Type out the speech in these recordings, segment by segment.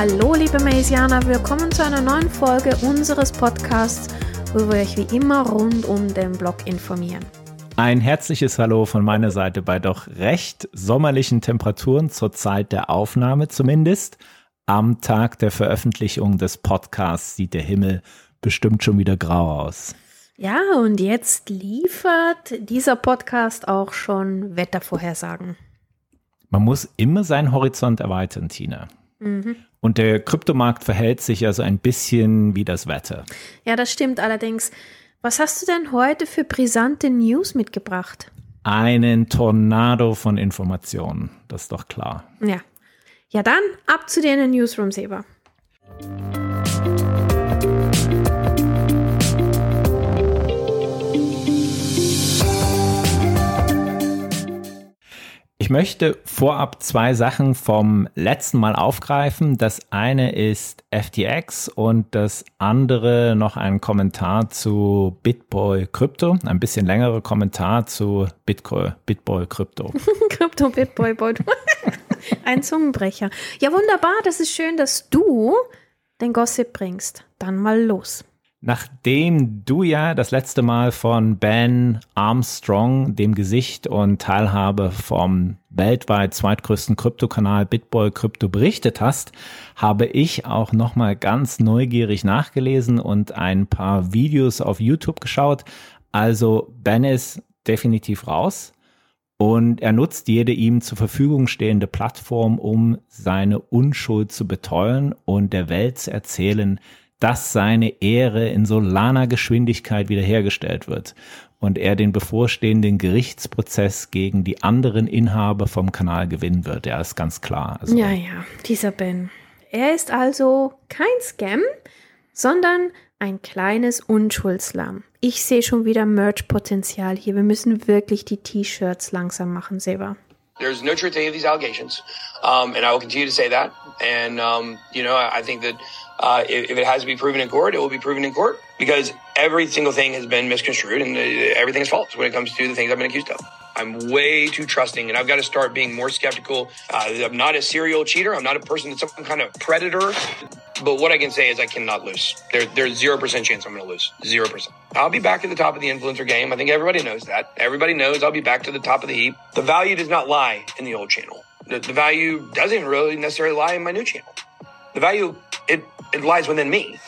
Hallo liebe Maisianer, willkommen zu einer neuen Folge unseres Podcasts, wo wir euch wie immer rund um den Blog informieren. Ein herzliches Hallo von meiner Seite bei doch recht sommerlichen Temperaturen zur Zeit der Aufnahme zumindest. Am Tag der Veröffentlichung des Podcasts sieht der Himmel bestimmt schon wieder grau aus. Ja, und jetzt liefert dieser Podcast auch schon Wettervorhersagen. Man muss immer seinen Horizont erweitern, Tina. Mhm. Und der Kryptomarkt verhält sich also ein bisschen wie das Wetter. Ja, das stimmt allerdings. Was hast du denn heute für brisante News mitgebracht? Einen Tornado von Informationen, das ist doch klar. Ja. Ja, dann ab zu den Newsroom, Ich möchte vorab zwei Sachen vom letzten Mal aufgreifen. Das eine ist FTX und das andere noch ein Kommentar zu Bitboy Krypto. Ein bisschen längerer Kommentar zu Bitcoin, Bitboy Krypto. Krypto Bitboy Boy. ein Zungenbrecher. Ja, wunderbar. Das ist schön, dass du den Gossip bringst. Dann mal los. Nachdem du ja das letzte Mal von Ben Armstrong, dem Gesicht und Teilhabe vom weltweit zweitgrößten Kryptokanal Bitboy Crypto berichtet hast, habe ich auch nochmal ganz neugierig nachgelesen und ein paar Videos auf YouTube geschaut. Also Ben ist definitiv raus und er nutzt jede ihm zur Verfügung stehende Plattform, um seine Unschuld zu beteuern und der Welt zu erzählen, dass seine Ehre in Solana-Geschwindigkeit wiederhergestellt wird und er den bevorstehenden Gerichtsprozess gegen die anderen Inhaber vom Kanal gewinnen wird. Ja, ist ganz klar. Also, ja, ja, dieser Ben. Er ist also kein Scam, sondern ein kleines Unschuldslamm. Ich sehe schon wieder Merch-Potenzial hier. Wir müssen wirklich die T-Shirts langsam machen, Seba. There's no truth to any of these allegations, um, and I will continue to say that. And um, you know, I think that uh, if, if, it has to be proven in court, it will be proven in court because every single thing has been misconstrued and uh, everything is false when it comes to the things I've been accused of. I'm way too trusting, and I've got to start being more skeptical. Uh, I'm not a serial cheater. I'm not a person that's some kind of predator. But what I can say is I cannot lose. There, there's zero percent chance I'm going to lose. Zero percent. I'll be back at the top of the influencer game. I think everybody knows that. Everybody knows I'll be back to the top of the heap. The value does not lie in the old channel. The, the value doesn't really necessarily lie in my new channel. The value it lies within me.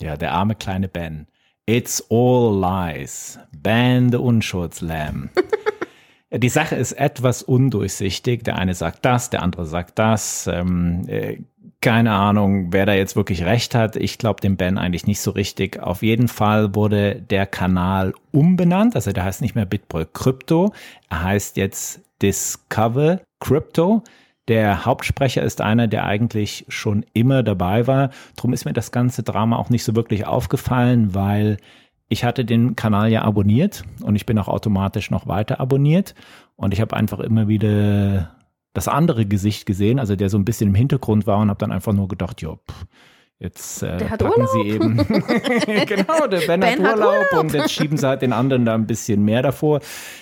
Ja, der arme kleine Ben. It's all lies. Ben the Unschuldslam. Die Sache ist etwas undurchsichtig. Der eine sagt das, der andere sagt das. Ähm, äh, keine Ahnung, wer da jetzt wirklich recht hat. Ich glaube dem Ben eigentlich nicht so richtig. Auf jeden Fall wurde der Kanal umbenannt. Also der heißt nicht mehr Bitboy Crypto. Er heißt jetzt Discover Crypto. Der Hauptsprecher ist einer, der eigentlich schon immer dabei war. Drum ist mir das ganze Drama auch nicht so wirklich aufgefallen, weil ich hatte den Kanal ja abonniert und ich bin auch automatisch noch weiter abonniert und ich habe einfach immer wieder das andere Gesicht gesehen, also der so ein bisschen im Hintergrund war und habe dann einfach nur gedacht, ja, jetzt äh, packen Urlaub. sie eben genau, der Ben, ben hat, Urlaub hat, Urlaub und jetzt schieben sie halt den anderen da ein bisschen mehr davor.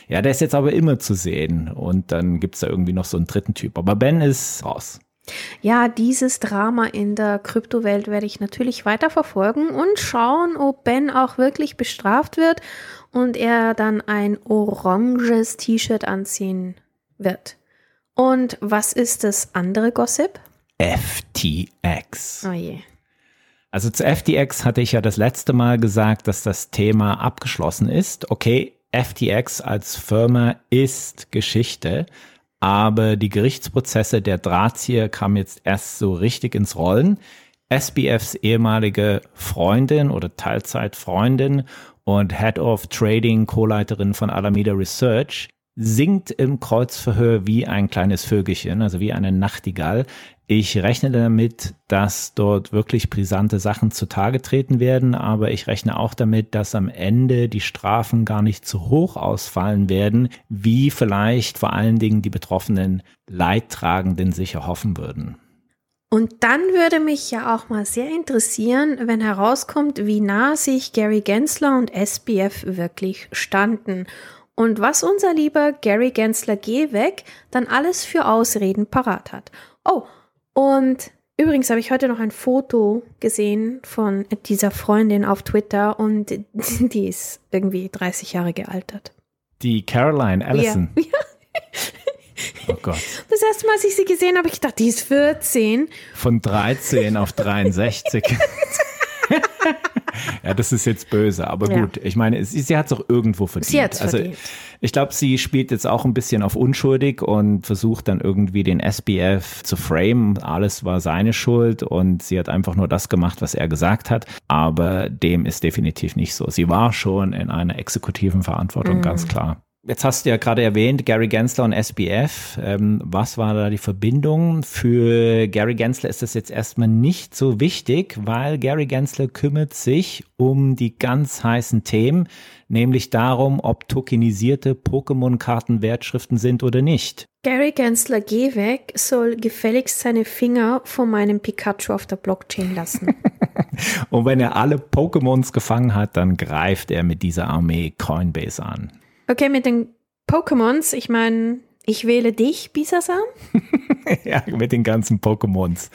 Ja, der ist jetzt aber immer zu sehen und dann gibt's da irgendwie noch so einen dritten Typ, aber Ben ist raus. Ja, dieses Drama in der Kryptowelt werde ich natürlich weiter verfolgen und schauen, ob Ben auch wirklich bestraft wird und er dann ein oranges T-Shirt anziehen wird. Und was ist das andere Gossip? FTX. Oh je. Also zu FTX hatte ich ja das letzte Mal gesagt, dass das Thema abgeschlossen ist. Okay, FTX als Firma ist Geschichte, aber die Gerichtsprozesse der Drahtzieher kamen jetzt erst so richtig ins Rollen. SBFs ehemalige Freundin oder Teilzeitfreundin und Head of Trading, Co-Leiterin von Alameda Research, singt im Kreuzverhör wie ein kleines Vögelchen, also wie eine Nachtigall. Ich rechne damit, dass dort wirklich brisante Sachen zutage treten werden, aber ich rechne auch damit, dass am Ende die Strafen gar nicht zu hoch ausfallen werden, wie vielleicht vor allen Dingen die betroffenen Leidtragenden sich erhoffen würden. Und dann würde mich ja auch mal sehr interessieren, wenn herauskommt, wie nah sich Gary Gensler und SBF wirklich standen und was unser lieber Gary Gensler Gehweg dann alles für Ausreden parat hat. Oh, und Übrigens habe ich heute noch ein Foto gesehen von dieser Freundin auf Twitter und die ist irgendwie 30 Jahre gealtert. Die Caroline Allison. Ja. Oh Gott. Das erste Mal, als ich sie gesehen habe, ich gedacht, die ist 14. Von 13 auf 63. ja, das ist jetzt böse, aber Ja. gut. Ich meine, sie, sie hat es auch irgendwo verdient. Sie hat's also, verdient. ich glaube, sie spielt jetzt auch ein bisschen auf unschuldig und versucht dann irgendwie den SBF zu framen. Alles war seine Schuld und sie hat einfach nur das gemacht, was er gesagt hat. Aber dem ist definitiv nicht so. Sie war schon in einer exekutiven Mhm. Verantwortung, ganz klar. Jetzt hast du ja gerade erwähnt, Gary Gensler und SBF. Ähm, was war da die Verbindung? Für Gary Gensler ist das jetzt erstmal nicht so wichtig, weil Gary Gensler kümmert sich um die ganz heißen Themen, nämlich darum, ob tokenisierte Pokémon-Karten Wertschriften sind oder nicht. Gary Gensler, geh weg, soll gefälligst seine Finger von meinem Pikachu auf der Blockchain lassen. Und wenn er alle Pokémons gefangen hat, dann greift er mit dieser Armee Coinbase an. Okay, mit den Pokémons, ich meine, ich wähle dich, Bisasam. ja, mit den ganzen Pokémons.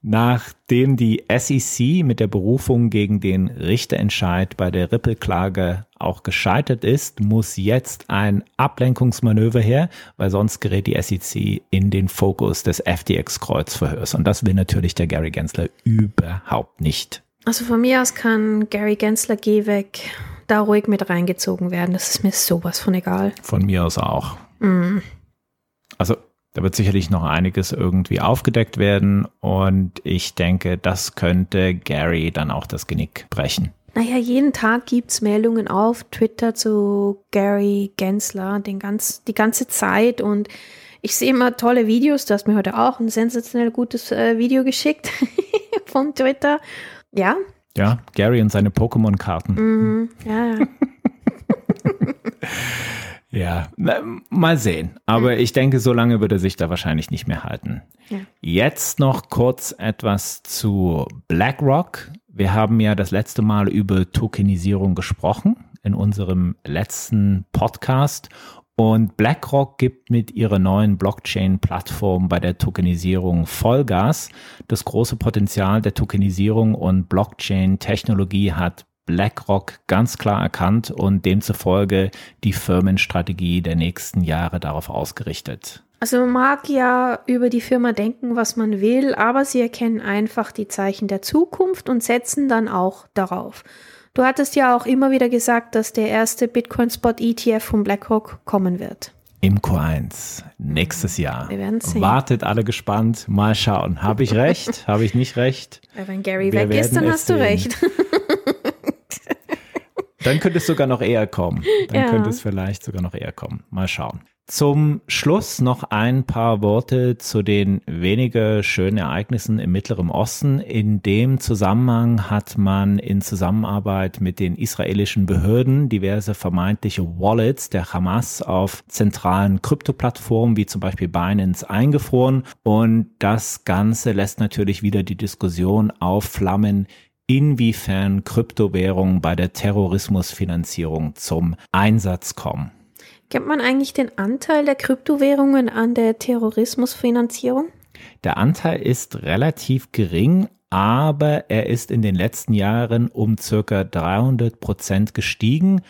Nachdem die SEC mit der Berufung gegen den Richterentscheid bei der Ripple-Klage auch gescheitert ist, muss jetzt ein Ablenkungsmanöver her, weil sonst gerät die SEC in den Fokus des FTX-Kreuzverhörs. Und das will natürlich der Gary Gensler überhaupt nicht. Also von mir aus kann Gary Gensler, geh weg, da ruhig mit reingezogen werden. Das ist mir sowas von egal. Von mir aus auch. Mm. Also da wird sicherlich noch einiges irgendwie aufgedeckt werden und ich denke, das könnte Gary dann auch das Genick brechen. Naja, jeden Tag gibt's Meldungen auf Twitter zu Gary Gensler den ganz, die ganze Zeit und ich sehe immer tolle Videos. Du hast mir heute auch ein sensationell gutes äh, Video geschickt von Twitter. Ja, Ja, Gary und seine Pokémon-Karten. mhm, ja, ja. Ja, mal sehen. Aber ich denke, so lange wird er sich da wahrscheinlich nicht mehr halten. Ja. Jetzt noch kurz etwas zu BlackRock. Wir haben ja das letzte Mal über Tokenisierung gesprochen in unserem letzten Podcast. Und BlackRock gibt mit ihrer neuen Blockchain-Plattform bei der Tokenisierung Vollgas. Das große Potenzial der Tokenisierung und Blockchain-Technologie hat BlackRock ganz klar erkannt und demzufolge die Firmenstrategie der nächsten Jahre darauf ausgerichtet. Also man mag ja über die Firma denken, was man will, aber sie erkennen einfach die Zeichen der Zukunft und setzen dann auch darauf. Du hattest ja auch immer wieder gesagt, dass der erste Bitcoin Spot ETF von BlackRock kommen wird. Im Q1 nächstes Jahr. Wir werden sehen. Wartet alle gespannt. Mal schauen. Habe ich recht? Habe ich nicht recht? Wenn Gary Wir weg ist, dann hast du sehen. recht. Dann könnte es sogar noch eher kommen. Dann Ja. könnte es vielleicht sogar noch eher kommen. Mal schauen. Zum Schluss noch ein paar Worte zu den weniger schönen Ereignissen im Mittleren Osten. In dem Zusammenhang hat man in Zusammenarbeit mit den israelischen Behörden diverse vermeintliche Wallets der Hamas auf zentralen Kryptoplattformen wie zum Beispiel Binance eingefroren. Und das Ganze lässt natürlich wieder die Diskussion aufflammen, inwiefern Kryptowährungen bei der Terrorismusfinanzierung zum Einsatz kommen. Kennt man eigentlich den Anteil der Kryptowährungen an der Terrorismusfinanzierung? Der Anteil ist relativ gering, aber er ist in den letzten Jahren um circa 300 Prozent gestiegen.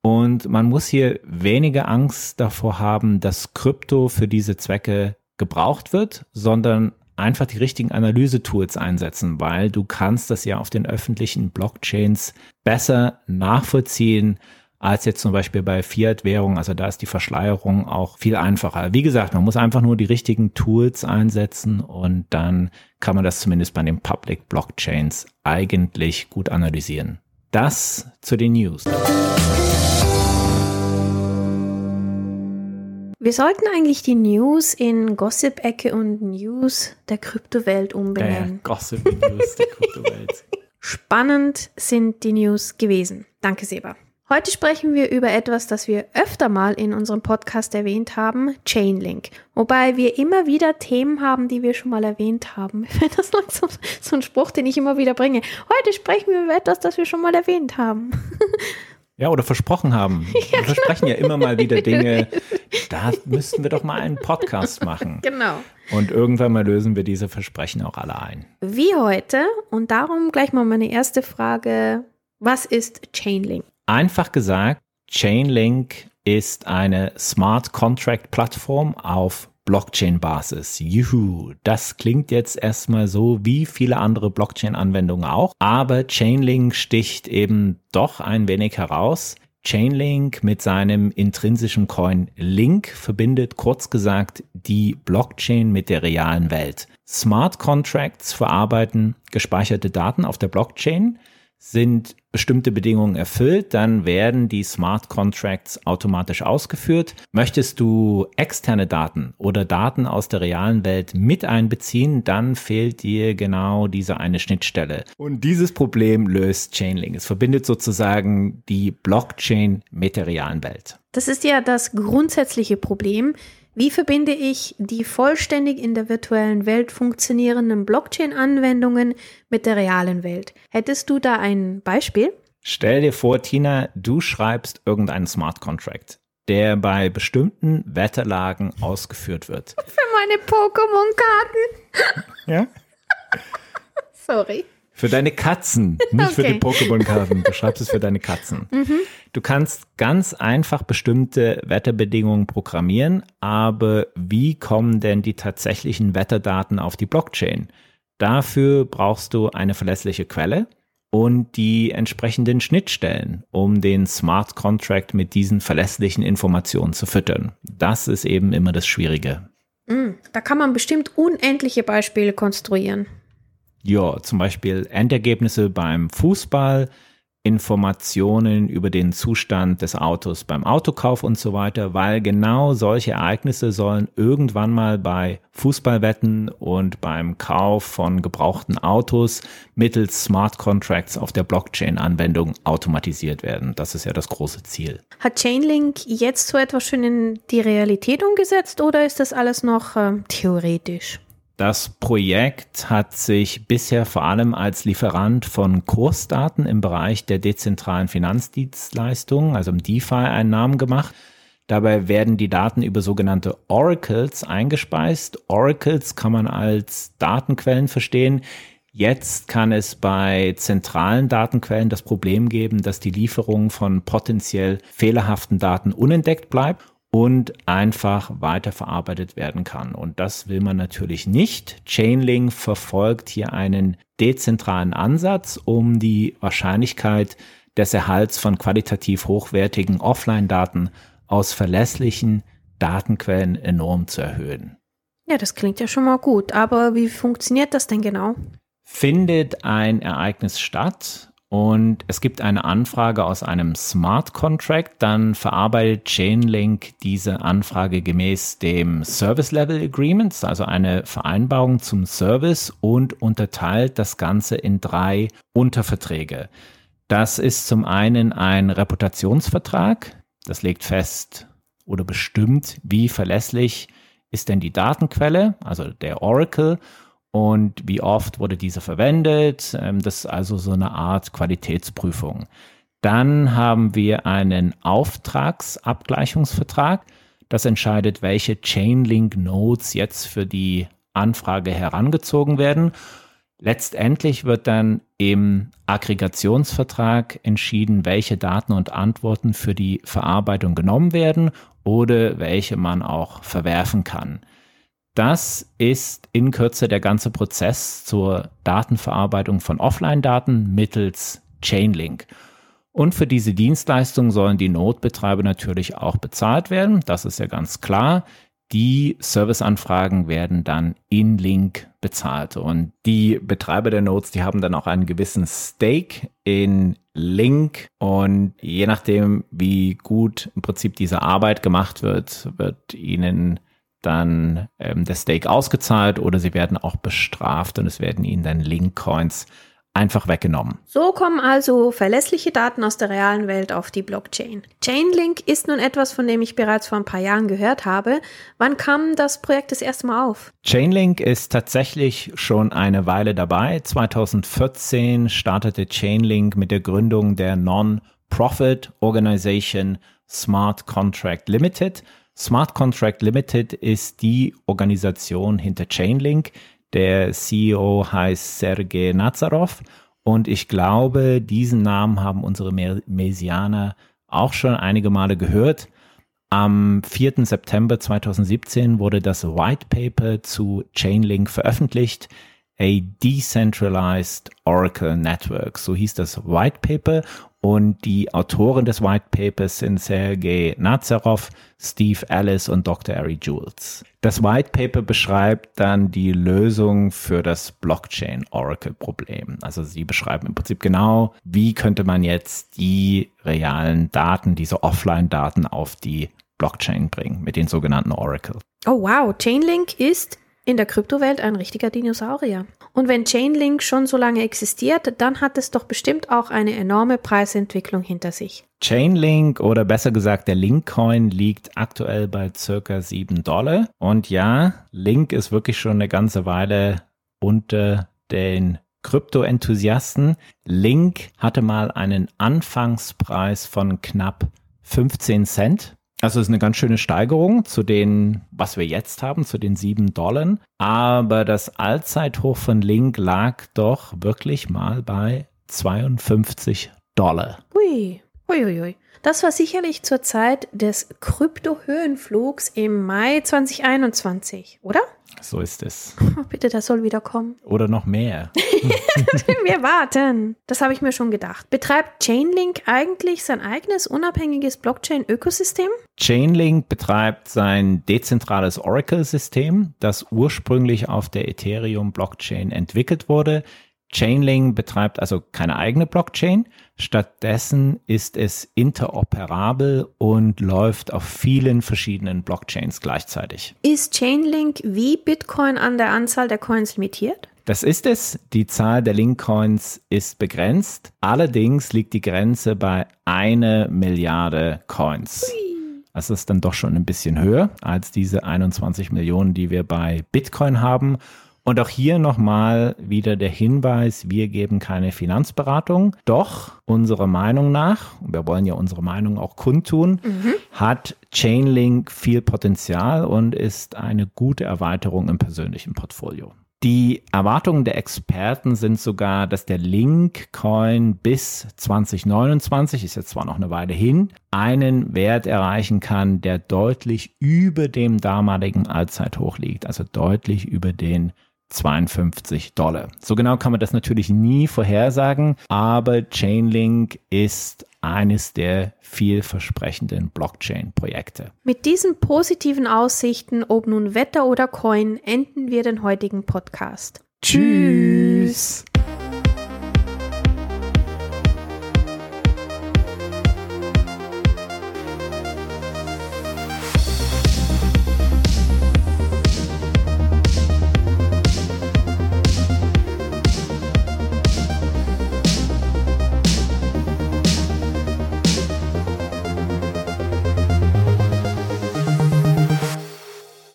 Und man muss hier weniger Angst davor haben, dass Krypto für diese Zwecke gebraucht wird, sondern einfach die richtigen Analysetools einsetzen, weil du kannst das ja auf den öffentlichen Blockchains besser nachvollziehen, als jetzt zum Beispiel bei Fiat-Währungen. Also da ist die Verschleierung auch viel einfacher. Wie gesagt, man muss einfach nur die richtigen Tools einsetzen und dann kann man das zumindest bei den Public Blockchains eigentlich gut analysieren. Das zu den News. Wir sollten eigentlich die News in Gossip-Ecke und News der Kryptowelt umbenennen. Gossip News der Kryptowelt. Spannend sind die News gewesen. Danke, Seba. Heute sprechen wir über etwas, das wir öfter mal in unserem Podcast erwähnt haben, Chainlink. Wobei wir immer wieder Themen haben, die wir schon mal erwähnt haben. Das langsam so ein Spruch, den ich immer wieder bringe. Heute sprechen wir über etwas, das wir schon mal erwähnt haben. Ja, oder versprochen haben. Wir versprechen ja immer mal wieder Dinge. Da müssten wir doch mal einen Podcast machen. Genau. Und irgendwann mal lösen wir diese Versprechen auch alle ein. Wie heute. Und darum gleich mal meine erste Frage. Was ist Chainlink? Einfach gesagt, Chainlink ist eine Smart Contract Plattform auf Blockchain-Basis. Juhu, das klingt jetzt erstmal so wie viele andere Blockchain-Anwendungen auch, aber Chainlink sticht eben doch ein wenig heraus. Chainlink mit seinem intrinsischen Coin Link verbindet kurz gesagt die Blockchain mit der realen Welt. Smart Contracts verarbeiten gespeicherte Daten auf der Blockchain, sind bestimmte Bedingungen erfüllt, dann werden die Smart Contracts automatisch ausgeführt. Möchtest du externe Daten oder Daten aus der realen Welt mit einbeziehen, dann fehlt dir genau diese eine Schnittstelle. Und dieses Problem löst Chainlink. Es verbindet sozusagen die Blockchain mit der realen Welt. Das ist ja das grundsätzliche Problem. Wie verbinde ich die vollständig in der virtuellen Welt funktionierenden Blockchain-Anwendungen mit der realen Welt? Hättest du da ein Beispiel? Stell dir vor, Tina, du schreibst irgendeinen Smart Contract, der bei bestimmten Wetterlagen ausgeführt wird. Für meine Pokémon-Karten. Ja? Sorry. Für deine Katzen, nicht für Okay. die Pokémon-Karten. Du schreibst es für deine Katzen. Du kannst ganz einfach bestimmte Wetterbedingungen programmieren, aber wie kommen denn die tatsächlichen Wetterdaten auf die Blockchain? Dafür brauchst du eine verlässliche Quelle und die entsprechenden Schnittstellen, um den Smart Contract mit diesen verlässlichen Informationen zu füttern. Das ist eben immer das Schwierige. Mm, Da kann man bestimmt unendliche Beispiele konstruieren. Ja, zum Beispiel Endergebnisse beim Fußball, Informationen über den Zustand des Autos beim Autokauf und so weiter, weil genau solche Ereignisse sollen irgendwann mal bei Fußballwetten und beim Kauf von gebrauchten Autos mittels Smart Contracts auf der Blockchain-Anwendung automatisiert werden. Das ist ja das große Ziel. Hat Chainlink jetzt so etwas schon in die Realität umgesetzt oder ist das alles noch ähm, theoretisch? Das Projekt hat sich bisher vor allem als Lieferant von Kursdaten im Bereich der dezentralen Finanzdienstleistungen, also im DeFi, einen Namen gemacht. Dabei werden die Daten über sogenannte Oracles eingespeist. Oracles kann man als Datenquellen verstehen. Jetzt kann es bei zentralen Datenquellen das Problem geben, dass die Lieferung von potenziell fehlerhaften Daten unentdeckt bleibt und einfach weiterverarbeitet werden kann. Und das will man natürlich nicht. Chainlink verfolgt hier einen dezentralen Ansatz, um die Wahrscheinlichkeit des Erhalts von qualitativ hochwertigen Offline-Daten aus verlässlichen Datenquellen enorm zu erhöhen. Ja, das klingt ja schon mal gut, aber wie funktioniert das denn genau? Findet ein Ereignis statt und es gibt eine Anfrage aus einem Smart Contract, dann verarbeitet Chainlink diese Anfrage gemäß dem Service Level Agreements, also eine Vereinbarung zum Service und unterteilt das Ganze in drei Unterverträge. Das ist zum einen ein Reputationsvertrag, das legt fest oder bestimmt, wie verlässlich ist denn die Datenquelle, also der Oracle, und wie oft wurde diese verwendet. Ähm, Das ist also so eine Art Qualitätsprüfung. Dann haben wir einen Auftragsabgleichungsvertrag. Das entscheidet, welche Chainlink-Nodes jetzt für die Anfrage herangezogen werden. Letztendlich wird dann im Aggregationsvertrag entschieden, welche Daten und Antworten für die Verarbeitung genommen werden oder welche man auch verwerfen kann. Das ist in Kürze der ganze Prozess zur Datenverarbeitung von Offline-Daten mittels Chainlink. Und für diese Dienstleistung sollen die Notbetreiber natürlich auch bezahlt werden. Das ist ja ganz klar. Die Serviceanfragen werden dann in Link bezahlt. Und die Betreiber der Nodes, die haben dann auch einen gewissen Stake in Link. Und je nachdem, wie gut im Prinzip diese Arbeit gemacht wird, wird ihnen dann ähm, der Stake ausgezahlt oder sie werden auch bestraft und es werden ihnen dann Link-Coins einfach weggenommen. So kommen also verlässliche Daten aus der realen Welt auf die Blockchain. Chainlink ist nun etwas, von dem ich bereits vor ein paar Jahren gehört habe. Wann kam das Projekt das erste Mal auf? Chainlink ist tatsächlich schon eine Weile dabei. 2014 startete Chainlink mit der Gründung der Non- Non-Profit Organization Smart Contract Limited. Smart Contract Limited ist die Organisation hinter Chainlink. Der CEO heißt Sergei Nazarov und ich glaube, diesen Namen haben unsere Mesianer auch schon einige Male gehört. Am 4. September 2017 wurde das White Paper zu Chainlink veröffentlicht. A Decentralized Oracle Network. So hieß das White Paper und die Autoren des White Papers sind Sergei Nazarov, Steve Ellis und Dr. Ari Jules. Das White Paper beschreibt dann die Lösung für das Blockchain Oracle Problem. Also sie beschreiben im Prinzip genau, wie könnte man jetzt die realen Daten, diese Offline-Daten auf die Blockchain bringen mit den sogenannten Oracle. Oh wow, Chainlink ist in der Kryptowelt ein richtiger Dinosaurier. Und wenn Chainlink schon so lange existiert, dann hat es doch bestimmt auch eine enorme Preisentwicklung hinter sich. Chainlink oder besser gesagt der Linkcoin liegt aktuell bei circa 7 Dollar. Und ja, Link ist wirklich schon eine ganze Weile unter den Krypto-Enthusiasten. Link hatte mal einen Anfangspreis von knapp 15 Cent. Also es ist eine ganz schöne Steigerung zu den, was wir jetzt haben, zu den sieben Dollar. Aber das Allzeithoch von Link lag doch wirklich mal bei 52 Dollar. Ui, ui, ui, ui. Das war sicherlich zur Zeit des Krypto-Höhenflugs im Mai 2021, oder? So ist es. Oh, bitte, das soll wieder kommen. Oder noch mehr. Wir warten. Das habe ich mir schon gedacht. Betreibt Chainlink eigentlich sein eigenes unabhängiges Blockchain-Ökosystem? Chainlink betreibt sein dezentrales Oracle-System, das ursprünglich auf der Ethereum-Blockchain entwickelt wurde. Chainlink betreibt also keine eigene Blockchain. Stattdessen ist es interoperabel und läuft auf vielen verschiedenen Blockchains gleichzeitig. Ist Chainlink wie Bitcoin an der Anzahl der Coins limitiert? Das ist es. Die Zahl der Link-Coins ist begrenzt. Allerdings liegt die Grenze bei eine Milliarde Coins. Das ist dann doch schon ein bisschen höher als diese 21 Millionen, die wir bei Bitcoin haben. Und auch hier nochmal wieder der Hinweis, wir geben keine Finanzberatung. Doch unserer Meinung nach, und wir wollen ja unsere Meinung auch kundtun, mhm. hat Chainlink viel Potenzial und ist eine gute Erweiterung im persönlichen Portfolio. Die Erwartungen der Experten sind sogar, dass der Link-Coin bis 2029, ist jetzt zwar noch eine Weile hin, einen Wert erreichen kann, der deutlich über dem damaligen Allzeithoch liegt, also deutlich über den 52 Dollar. So genau kann man das natürlich nie vorhersagen, aber Chainlink ist eines der vielversprechenden Blockchain-Projekte. Mit diesen positiven Aussichten, ob nun Wetter oder Coin, enden wir den heutigen Podcast. Tschüss. Tschüss.